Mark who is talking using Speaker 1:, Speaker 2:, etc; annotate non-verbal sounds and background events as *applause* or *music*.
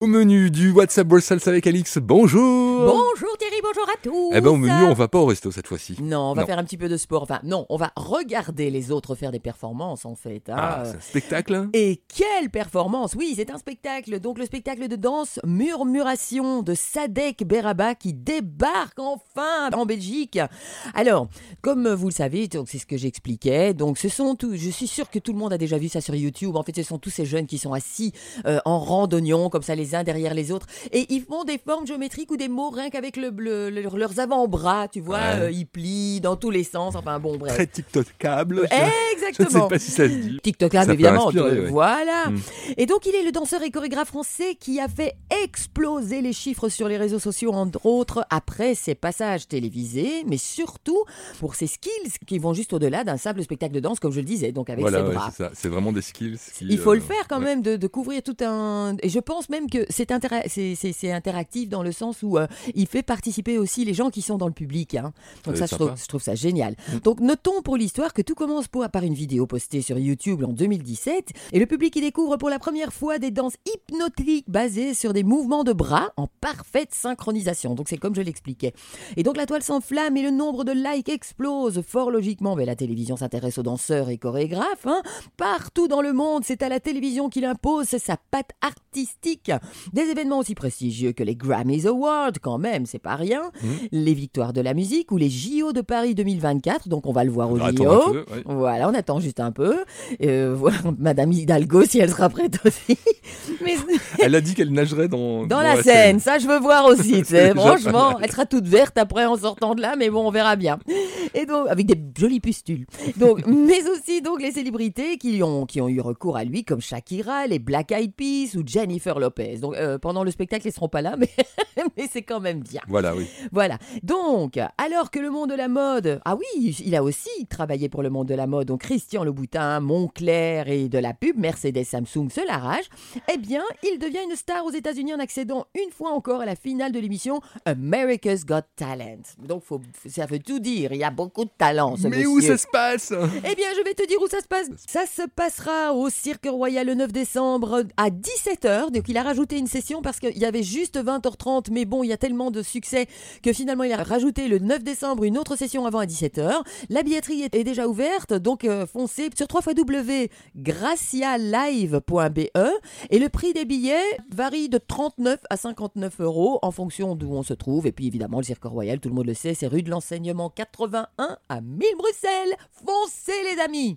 Speaker 1: Au menu du WhatsApp Brussels avec Alix, bonjour
Speaker 2: Bonjour Thierry, bonjour à tous
Speaker 1: Eh ben au menu, on va pas au resto cette fois-ci.
Speaker 2: Non, on va
Speaker 1: Non.
Speaker 2: faire un petit peu de sport. Enfin, non, on va regarder les autres faire des performances en fait. hein.
Speaker 1: Ah, c'est un spectacle
Speaker 2: Et quelle performance Oui, c'est un spectacle. Donc le spectacle de danse Murmuration de Sadek Beraba qui débarque enfin en Belgique. Alors, comme vous le savez, donc c'est ce que j'expliquais. Donc ce sont tous, je suis sûre que tout le monde a déjà vu ça sur YouTube. En fait, ce sont tous ces jeunes qui sont assis euh, en rang d'oignons comme ça les uns derrière les autres et ils font des formes géométriques ou des mots rien qu'avec le, le- le- leurs avant-bras, tu vois,
Speaker 1: Ouais.
Speaker 2: euh, ils plient dans tous les sens. Enfin bon, bref.
Speaker 1: Très TikTokable. Je ne
Speaker 2: Exactement.
Speaker 1: sais pas si ça se dit.
Speaker 2: TikTok
Speaker 1: Ça peut
Speaker 2: évidemment.
Speaker 1: inspirer,
Speaker 2: toi,
Speaker 1: ouais.
Speaker 2: Voilà.
Speaker 1: Mm.
Speaker 2: Et donc, il est le danseur et chorégraphe français qui a fait exploser les chiffres sur les réseaux sociaux, entre autres, après ses passages télévisés, mais surtout pour ses skills qui vont juste au-delà d'un simple spectacle de danse, comme je le disais, donc avec
Speaker 1: Voilà,
Speaker 2: ses bras.
Speaker 1: c'est vraiment des skills. qui,
Speaker 2: Il faut
Speaker 1: euh,
Speaker 2: le faire quand
Speaker 1: ouais.
Speaker 2: même, de, de couvrir tout un... Et je pense même que c'est intera- interactif dans le sens où euh, il fait participer aussi les gens qui sont dans le public. hein. Donc ça, je trouve,
Speaker 1: sympa.
Speaker 2: je trouve ça génial.
Speaker 1: Mm.
Speaker 2: Donc notons pour l'histoire que tout commence pour, par une vidéo postée sur YouTube en 2017 et le public y découvre pour la première fois des danses hypnotiques basées sur des mouvements de bras en parfaite synchronisation. Donc c'est comme je l'expliquais. Et donc la toile s'enflamme et le nombre de likes explose. Fort logiquement, mais la télévision s'intéresse aux danseurs et chorégraphes. hein. Partout dans le monde, c'est à la télévision qu'il impose sa patte artistique. Des événements aussi prestigieux que les Grammys Awards, quand même, c'est pas rien.
Speaker 1: Mhm.
Speaker 2: Les victoires de la musique ou les JO de Paris 2024. Donc on va le voir aux JO.
Speaker 1: un peu, ouais.
Speaker 2: Voilà, on attend juste un peu. Euh, *laughs* voilà, Madame Hidalgo, si elle sera prête aussi. Mais *laughs*
Speaker 1: Elle a dit qu'elle nagerait dans,
Speaker 2: dans la scène, ça je veux voir aussi. *laughs* Franchement, *laughs* elle sera toute verte après en sortant de là, mais bon, on verra bien. Et donc, avec des jolies pustules. Donc, mais aussi donc les célébrités qui ont, qui ont eu recours à lui, comme Shakira, les Black Eyed Peas ou Jennifer Lopez. Donc, euh, pendant le spectacle, ils seront pas là, *laughs* mais, mais c'est quand même bien.
Speaker 1: Voilà, oui.
Speaker 2: Voilà. Donc, alors que le monde de la mode, ah oui, il a aussi travaillé pour le monde de la mode, donc Christian Louboutin, Montclair et de la pub, Mercedes Samsung se l'arrache, eh bien, il devient une star aux États-Unis en accédant une fois encore à la finale de l'émission America's Got Talent. Donc, faut, ça veut tout dire, il y a beaucoup de talent, ce
Speaker 1: Mais
Speaker 2: monsieur.
Speaker 1: où ça se passe?
Speaker 2: Eh bien, je vais te dire où ça se passe. Ça se passera au Cirque Royal le 9 décembre à 17h. Donc, il a rajouté une session parce qu'il y avait juste 20h30. Mais bon, il y a tellement de succès que finalement, il a rajouté le 9 décembre une autre session avant à 17h. La billetterie est déjà ouverte. Donc, euh, foncez sur www.gracialive.be. Et le prix des billets varie de 39 à 59 euros en fonction d'où on se trouve. Et puis, évidemment, le Cirque Royal, tout le monde le sait, c'est rue de l'enseignement 81 à 1000 Bruxelles. Foncez, les amis!